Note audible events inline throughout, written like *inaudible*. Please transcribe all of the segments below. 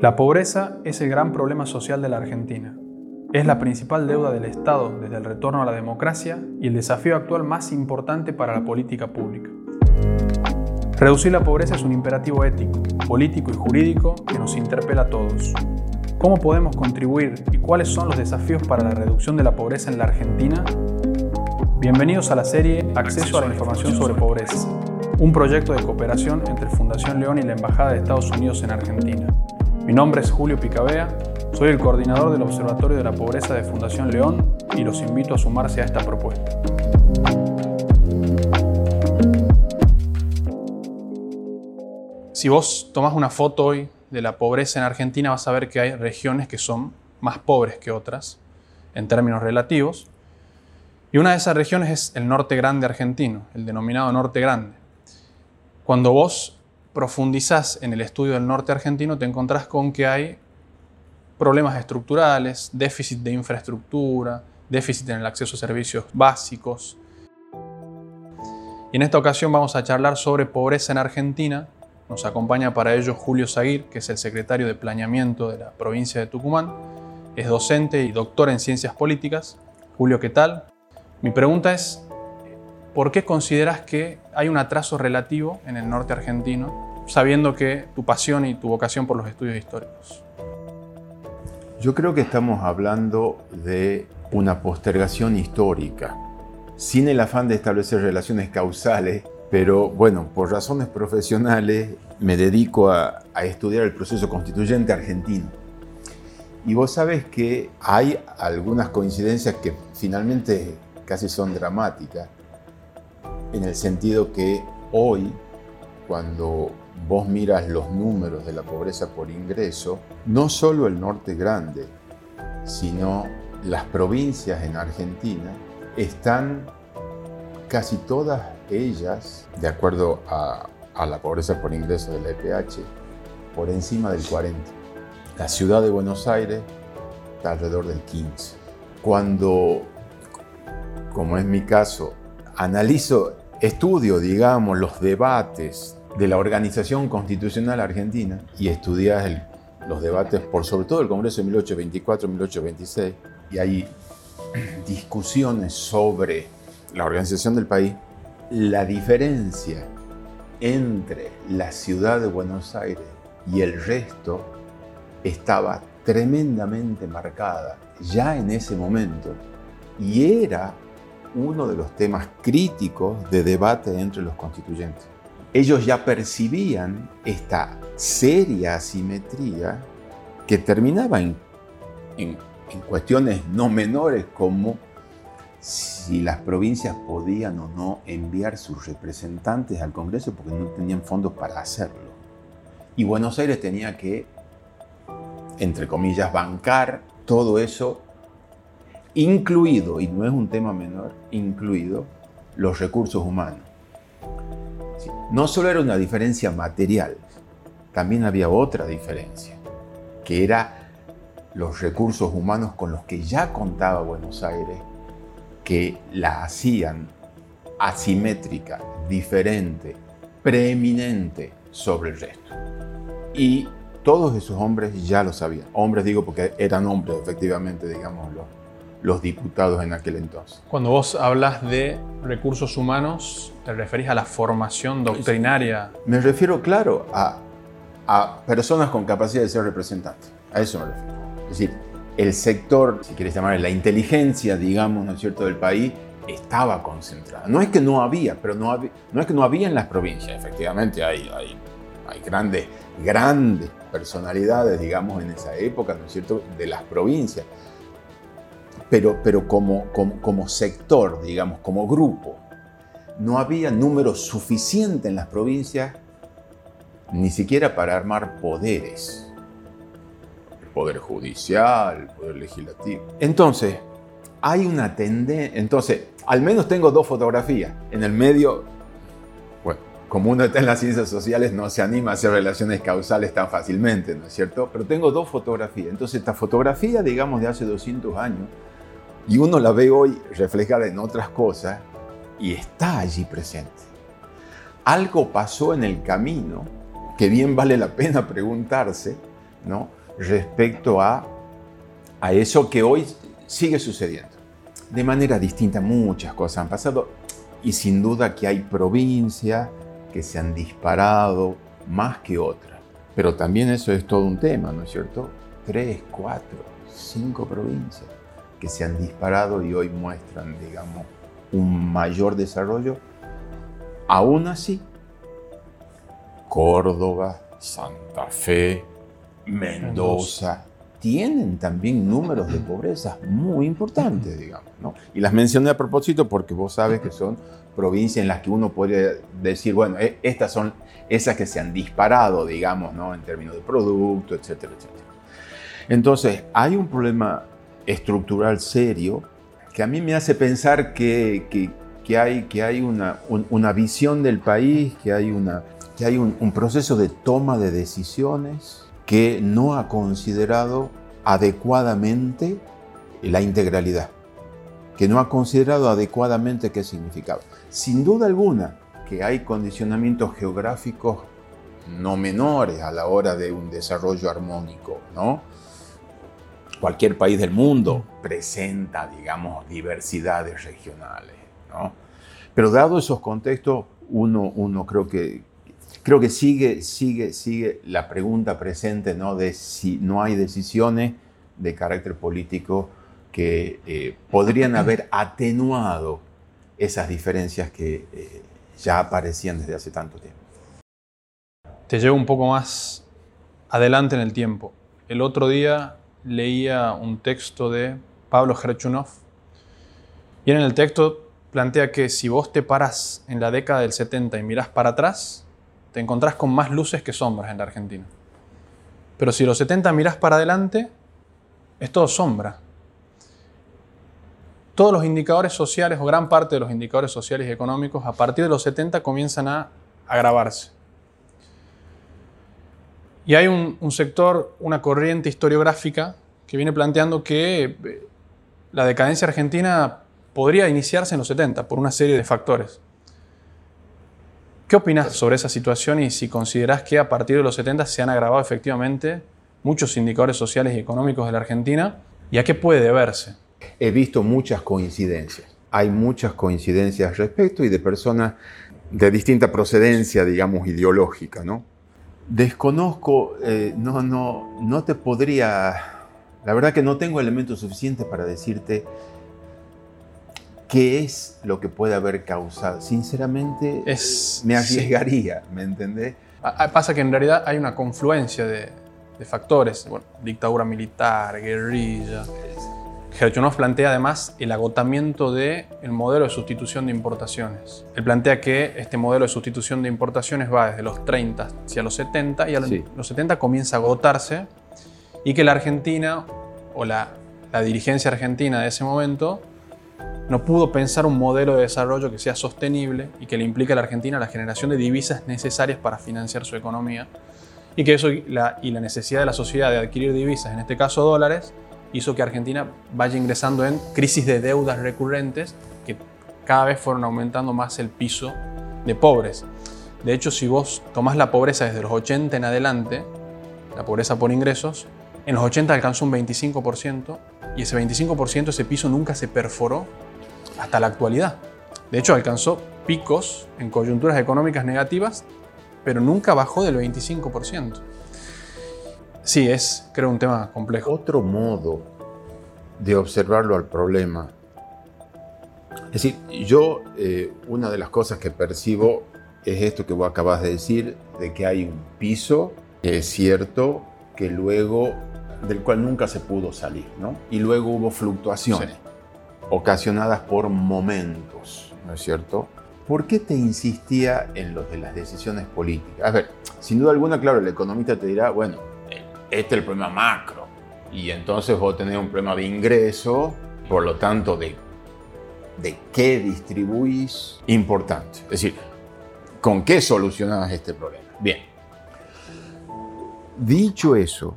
La pobreza es el gran problema social de la Argentina. Es la principal deuda del Estado desde el retorno a la democracia y el desafío actual más importante para la política pública. Reducir la pobreza es un imperativo ético, político y jurídico que nos interpela a todos. ¿Cómo podemos contribuir y cuáles son los desafíos para la reducción de la pobreza en la Argentina? Bienvenidos a la serie Acceso a la información sobre pobreza, un proyecto de cooperación entre Fundación León y la Embajada de Estados Unidos en Argentina. Mi nombre es Julio Picabea, soy el coordinador del Observatorio de la Pobreza de Fundación León y los invito a sumarse a esta propuesta. Si vos tomás una foto hoy de la pobreza en Argentina, vas a ver que hay regiones que son más pobres que otras en términos relativos. Y una de esas regiones es el norte grande argentino, el denominado norte grande. Cuando vos profundizás en el estudio del norte argentino, te encontrás con que hay problemas estructurales, déficit de infraestructura, déficit en el acceso a servicios básicos. Y en esta ocasión vamos a charlar sobre pobreza en Argentina. Nos acompaña para ello Julio Zaguir, que es el secretario de Planeamiento de la provincia de Tucumán. Es docente y doctor en ciencias políticas. Julio, ¿qué tal? Mi pregunta es, ¿por qué consideras que hay un atraso relativo en el norte argentino, sabiendo que tu pasión y tu vocación por los estudios históricos? Yo creo que estamos hablando de una postergación histórica, sin el afán de establecer relaciones causales, pero bueno, por razones profesionales me dedico a, a estudiar el proceso constituyente argentino. Y vos sabes que hay algunas coincidencias que finalmente casi son dramáticas en el sentido que hoy, cuando vos miras los números de la pobreza por ingreso, no solo el norte grande, sino las provincias en Argentina están casi todas ellas, de acuerdo a, a la pobreza por ingreso del EPH, por encima del 40. La ciudad de Buenos Aires está alrededor del 15. Cuando, como es mi caso, analizo estudio, digamos, los debates de la organización constitucional argentina y estudias los debates por sobre todo el Congreso de 1824-1826 y hay *clears throat* discusiones sobre la organización del país, la diferencia entre la ciudad de Buenos Aires y el resto estaba tremendamente marcada ya en ese momento y era uno de los temas críticos de debate entre los constituyentes. Ellos ya percibían esta seria asimetría que terminaba en, en, cuestiones no menores como si las provincias podían o no enviar sus representantes al Congreso porque no tenían fondos para hacerlo. Y Buenos Aires tenía que, entre comillas, bancar todo eso incluido, y no es un tema menor, incluido los recursos humanos. No solo era una diferencia material, también había otra diferencia, que era los recursos humanos con los que ya contaba Buenos Aires, que la hacían asimétrica, diferente, preeminente sobre el resto. Y todos esos hombres ya lo sabían. Hombres digo porque eran hombres, efectivamente, digámoslo los diputados en aquel entonces. Cuando vos hablas de recursos humanos, ¿te referís a la formación doctrinaria? Me refiero, claro, a, a personas con capacidad de ser representantes. A eso me refiero. Es decir, el sector, si quieres llamar la inteligencia, digamos, ¿no es cierto?, del país, estaba concentrada. No es que no había, pero no, había, no es que no había en las provincias. Efectivamente, hay, hay, hay grandes, grandes personalidades, digamos, en esa época, ¿no es cierto?, de las provincias pero, pero como, como, sector, digamos, como grupo, no había número suficiente en las provincias ni siquiera para armar poderes. El poder judicial, el poder legislativo. Entonces, hay una tendencia, entonces, al menos tengo dos fotografías. En el medio, bueno, como uno está en las ciencias sociales, no se anima a hacer relaciones causales tan fácilmente, ¿no es cierto? Pero tengo dos fotografías. Entonces, esta fotografía, digamos, de hace 200 años, y uno la ve hoy reflejada en otras cosas y está allí presente. Algo pasó en el camino que bien vale la pena preguntarse ¿no? respecto a, a eso que hoy sigue sucediendo. De manera distinta muchas cosas han pasado y sin duda que hay provincias que se han disparado más que otras. Pero también eso es todo un tema, ¿no es cierto? Tres, cuatro, cinco provincias que se han disparado y hoy muestran, digamos, un mayor desarrollo. Aún así, Córdoba, Santa Fe, Mendoza, tienen también números de pobreza muy importantes, digamos. ¿no? Y las mencioné a propósito porque vos sabes que son provincias en las que uno puede decir, bueno, e, estas son esas que se han disparado, digamos, ¿no? en términos de producto, etcétera, etcétera. Entonces, hay un problema estructural serio que a mí me hace pensar que, que, hay, que hay una, una, visión del país, que hay, una, que hay un, un proceso de toma de decisiones que no ha considerado adecuadamente la integralidad, que no ha considerado adecuadamente qué significaba. Sin duda alguna que hay condicionamientos geográficos no menores a la hora de un desarrollo armónico, ¿no? Cualquier país del mundo presenta, digamos, diversidades regionales, ¿no? Pero dado esos contextos, uno, uno creo que, creo que sigue, sigue, sigue la pregunta presente ¿no? de si no hay decisiones de carácter político que eh, podrían haber atenuado esas diferencias que eh, ya aparecían desde hace tanto tiempo. Te llevo un poco más adelante en el tiempo. El otro día leía un texto de Pablo Gerchunov y en el texto plantea que si vos te paras en la década del 70 y mirás para atrás, te encontrás con más luces que sombras en la Argentina. Pero si los 70 mirás para adelante, es todo sombra. Todos los indicadores sociales, o gran parte de los indicadores sociales y económicos, a partir de los 70 comienzan a agravarse. Y hay un, sector, una corriente historiográfica que viene planteando que eh, la decadencia argentina podría iniciarse en los 70 por una serie de factores. ¿Qué opinas sobre esa situación y si consideras que a partir de los 70 se han agravado efectivamente muchos indicadores sociales y económicos de la Argentina y a qué puede deberse? He visto muchas coincidencias. Hay muchas coincidencias al respecto y de personas de distinta procedencia, digamos, ideológica, ¿no? Desconozco, eh, no, no, no te podría, la verdad que no tengo elementos suficientes para decirte qué es lo que puede haber causado. Sinceramente, es, me arriesgaría, ¿me entendés? Pasa que en realidad hay una confluencia de, factores, bueno, dictadura militar, guerrilla. Gerchunov plantea además el agotamiento del modelo de sustitución de importaciones. Él plantea que este modelo de sustitución de importaciones va desde los 30 hacia los 70 y a los 70 comienza a agotarse y que la Argentina o la, la dirigencia argentina de ese momento no pudo pensar un modelo de desarrollo que sea sostenible y que le implique a la Argentina la generación de divisas necesarias para financiar su economía y que eso la, y la necesidad de la sociedad de adquirir divisas, en este caso dólares, hizo que Argentina vaya ingresando en crisis de deudas recurrentes que cada vez fueron aumentando más el piso de pobres. De hecho, si vos tomás la pobreza desde los 80 en adelante, la pobreza por ingresos, en los 80 alcanzó un 25% y ese 25%, ese piso nunca se perforó hasta la actualidad. De hecho, alcanzó picos en coyunturas económicas negativas, pero nunca bajó del 25%. Sí, es, creo, un tema complejo. Otro modo de observarlo al problema. Es decir, yo, eh, una de las cosas que percibo es esto que vos acabas de decir, de que hay un piso, es cierto, que luego, del cual nunca se pudo salir, ¿no? Y luego hubo fluctuaciones ocasionadas por momentos, ¿no es cierto? ¿Por qué te insistía en lo de las decisiones políticas? A ver, sin duda alguna, claro, el economista te dirá, bueno, este es el problema macro, y entonces vos tenés un problema de ingreso, por lo tanto, de, de qué distribuís, importante. Es decir, ¿con qué solucionás este problema? Bien. Dicho eso,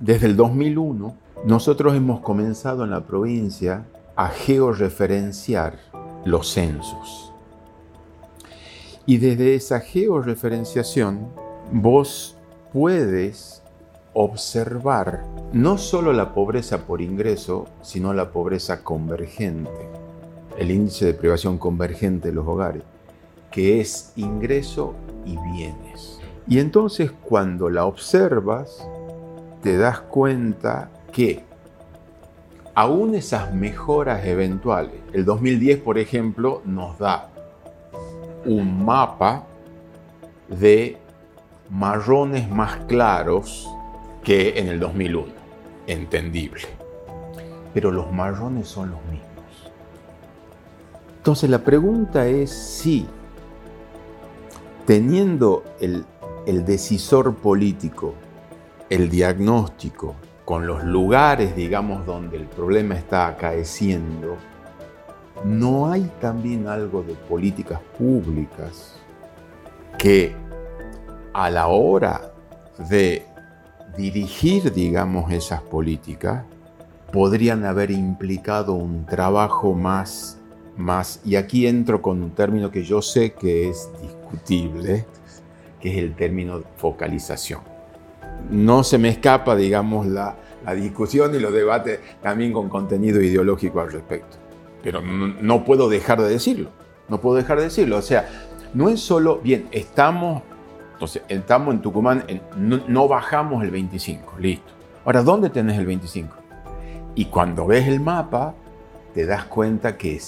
desde el 2001, nosotros hemos comenzado en la provincia a georreferenciar los censos. Y desde esa georreferenciación vos puedes observar no solo la pobreza por ingreso, sino la pobreza convergente, el índice de privación convergente de los hogares, que es ingreso y bienes. Y entonces cuando la observas, te das cuenta que aún esas mejoras eventuales, el 2010 por ejemplo nos da un mapa de marrones más claros que en el 2001, entendible. Pero los marrones son los mismos. Entonces la pregunta es si, teniendo el, el decisor político, el diagnóstico, con los lugares, digamos, donde el problema está acaeciendo, ¿no hay también algo de políticas públicas que a la hora de dirigir, digamos, esas políticas, podrían haber implicado un trabajo más, más, y aquí entro con un término que yo sé que es discutible, que es el término focalización. No se me escapa, digamos, la, la discusión y los debates también con contenido ideológico al respecto. Pero no, no puedo dejar de decirlo, no puedo dejar de decirlo. O sea, no es solo, bien, estamos, entonces, estamos en Tucumán, no, bajamos el 25, listo. Ahora, ¿dónde tenés el 25? Y cuando ves el mapa, te das cuenta que,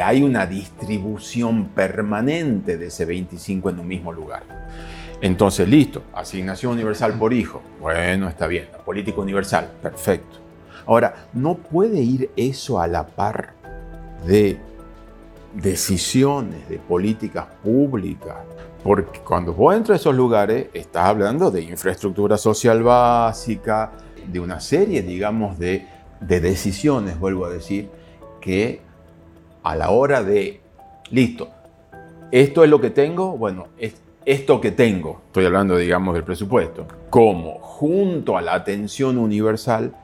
hay una distribución permanente de ese 25 en un mismo lugar. Entonces, listo, asignación universal por hijo. Bueno, está bien, política universal, perfecto. Ahora, ¿no puede ir eso a la par de decisiones, de políticas públicas, porque cuando vos entras a esos lugares, estás hablando de infraestructura social básica, de una serie, digamos, de, decisiones, vuelvo a decir, que a la hora de, listo, esto es lo que tengo, bueno, es esto que tengo, estoy hablando, digamos, del presupuesto, como junto a la atención universal,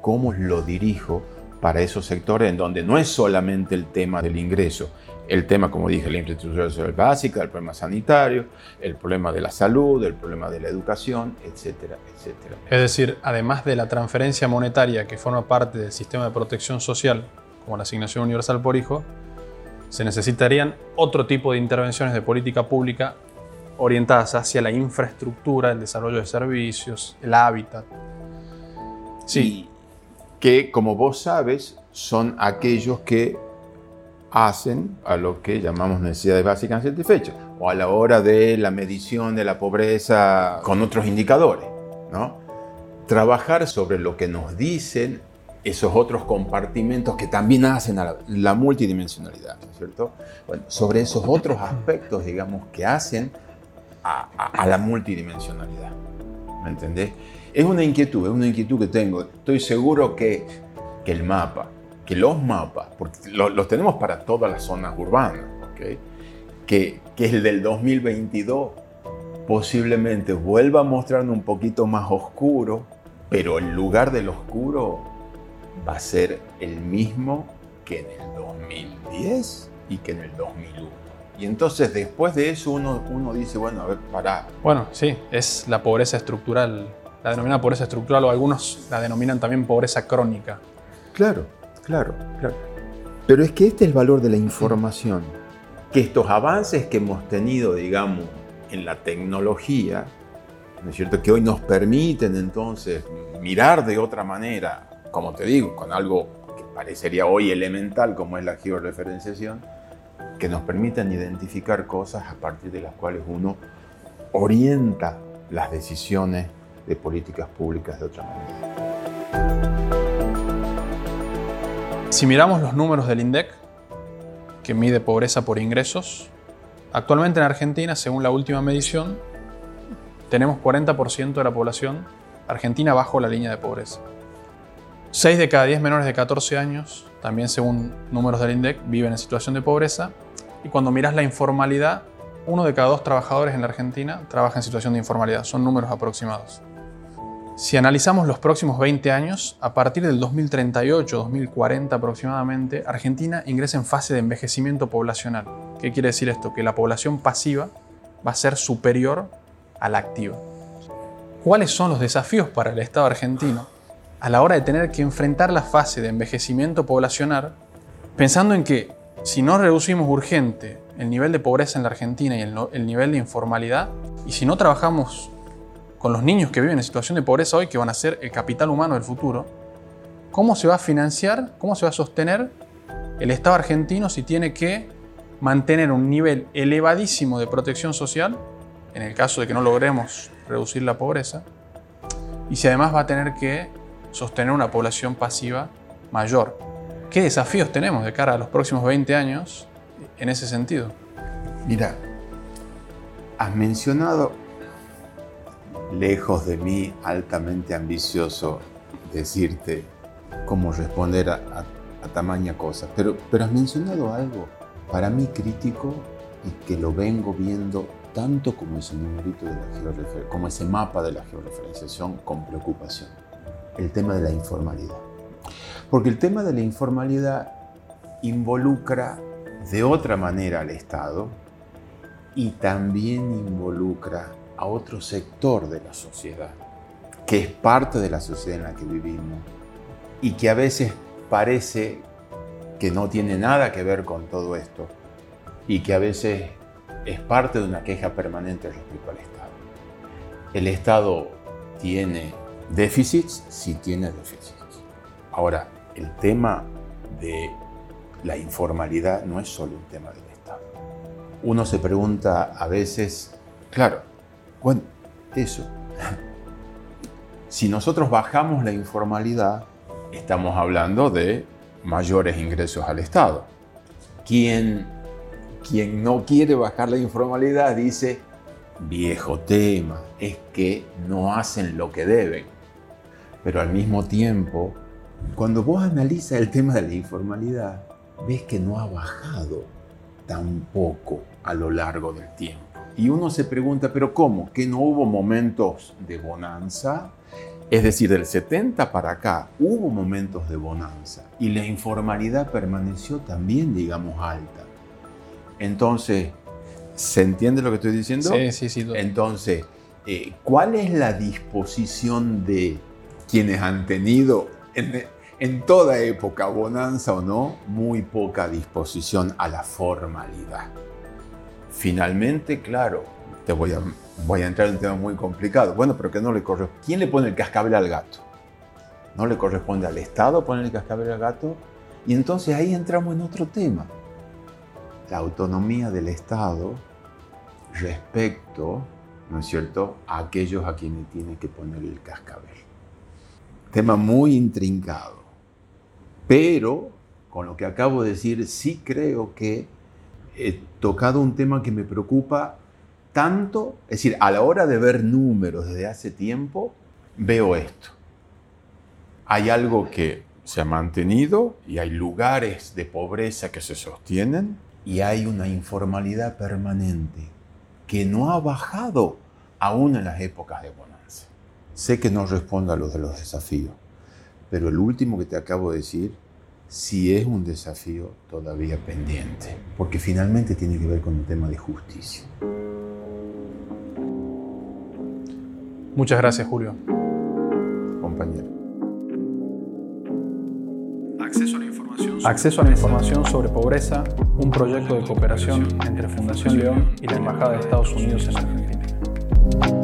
¿cómo lo dirijo para esos sectores en donde no es solamente el tema del ingreso, el tema, como dije, la infraestructura social básica, el problema sanitario, el problema de la salud, el problema de la educación, etcétera, etcétera. Es decir, además de la transferencia monetaria que forma parte del sistema de protección social, como la asignación universal por hijo, se necesitarían otro tipo de intervenciones de política pública orientadas hacia la infraestructura, el desarrollo de servicios, el hábitat. Sí que, como vos sabes, son aquellos que hacen a lo que llamamos necesidades básicas satisfechas, o a la hora de la medición de la pobreza con otros indicadores. ¿no? Trabajar sobre lo que nos dicen esos otros compartimentos que también hacen a la, multidimensionalidad, ¿no es cierto? Bueno, sobre esos otros aspectos, digamos, que hacen a, a la multidimensionalidad. ¿Me entendés? Es una inquietud, es una inquietud que tengo. Estoy seguro que, que el mapa, que los mapas, porque los tenemos para todas las zonas urbanas, ¿okay? que, que el del 2022 posiblemente vuelva a mostrarnos un poquito más oscuro, pero el lugar del oscuro va a ser el mismo que en el 2010 y que en el 2001. Y entonces después de eso uno, uno dice, bueno, a ver, para. Bueno, sí, es la pobreza estructural la denomina pobreza estructural o algunos la denominan también pobreza crónica. Claro, claro, claro. Pero es que este es el valor de la información, que estos avances que hemos tenido, digamos, en la tecnología, ¿no es cierto?, que hoy nos permiten entonces mirar de otra manera, como te digo, con algo que parecería hoy elemental como es la georreferenciación, que nos permiten identificar cosas a partir de las cuales uno orienta las decisiones de políticas públicas de otra manera. Si miramos los números del INDEC, que mide pobreza por ingresos, actualmente en Argentina, según la última medición, tenemos 40% de la población argentina bajo la línea de pobreza. 6 de cada 10 menores de 14 años, también según números del INDEC, viven en situación de pobreza. Y cuando miras la informalidad, uno de cada dos trabajadores en la Argentina trabaja en situación de informalidad. Son números aproximados. Si analizamos los próximos 20 años, a partir del 2038-2040 aproximadamente, Argentina ingresa en fase de envejecimiento poblacional. ¿Qué quiere decir esto? Que la población pasiva va a ser superior a la activa. cuáles son los desafíos para el Estado argentino a la hora de tener que enfrentar la fase de envejecimiento poblacional, pensando en que si no reducimos urgente el nivel de pobreza en la Argentina y el, nivel de informalidad, y si no trabajamos con los niños que viven en situación de pobreza hoy, que van a ser el capital humano del futuro, ¿cómo se va a financiar, cómo se va a sostener el Estado argentino si tiene que mantener un nivel elevadísimo de protección social, en el caso de que no logremos reducir la pobreza, y si además va a tener que sostener una población pasiva mayor. ¿Qué desafíos tenemos de cara a los próximos 20 años en ese sentido? Mira, has mencionado, lejos de mí, altamente ambicioso, decirte cómo responder a, tamaña cosa, pero, pero has mencionado algo para mí crítico y que lo vengo viendo tanto como ese numerito de la como ese mapa de la georreferenciación con preocupación. El tema de la informalidad. Porque el tema de la informalidad involucra de otra manera al Estado y también involucra a otro sector de la sociedad, que es parte de la sociedad en la que vivimos y que a veces parece que no tiene nada que ver con todo esto y que a veces es parte de una queja permanente respecto al Estado. El Estado tiene déficits, sí tiene déficits. Ahora, el tema de la informalidad no es solo un tema del Estado. Uno se pregunta a veces, claro, bueno, eso. Si nosotros bajamos la informalidad, estamos hablando de mayores ingresos al Estado. Quien, quien no quiere bajar la informalidad dice, viejo tema, es que no hacen lo que deben. Pero al mismo tiempo, cuando vos analizas el tema de la informalidad, ves que no ha bajado tampoco a lo largo del tiempo. Y uno se pregunta, pero ¿cómo? ¿Que no hubo momentos de bonanza? Es decir, del 70 para acá hubo momentos de bonanza y la informalidad permaneció también, digamos, alta. Entonces, ¿se entiende lo que estoy diciendo? Sí, sí, sí. Entonces, eh, ¿cuál es la disposición de quienes han tenido en, en toda época, bonanza o no, muy poca disposición a la formalidad? Finalmente, claro, te voy a voy a entrar en un tema muy complicado. Bueno, pero no le corresponde. ¿Quién le pone el cascabel al gato? ¿No le corresponde al Estado poner el cascabel al gato? Y entonces ahí entramos en otro tema. La autonomía del Estado respecto, ¿no es cierto?, a aquellos a quienes tiene que poner el cascabel. Tema muy intrincado. Pero, con lo que acabo de decir, sí creo que he tocado un tema que me preocupa tanto, es decir, a la hora de ver números desde hace tiempo, veo esto. Hay algo que se ha mantenido y hay lugares de pobreza que se sostienen y hay una informalidad permanente que no ha bajado aún en las épocas de bonanza. Sé que no respondo a los de los desafíos, pero el último que te acabo de decir sí es un desafío todavía pendiente, porque finalmente tiene que ver con un tema de justicia. Muchas gracias, Julio. Compañero. Acceso a la información. Acceso a la información sobre pobreza, un proyecto de cooperación entre Fundación León y la Embajada de Estados Unidos en Argentina.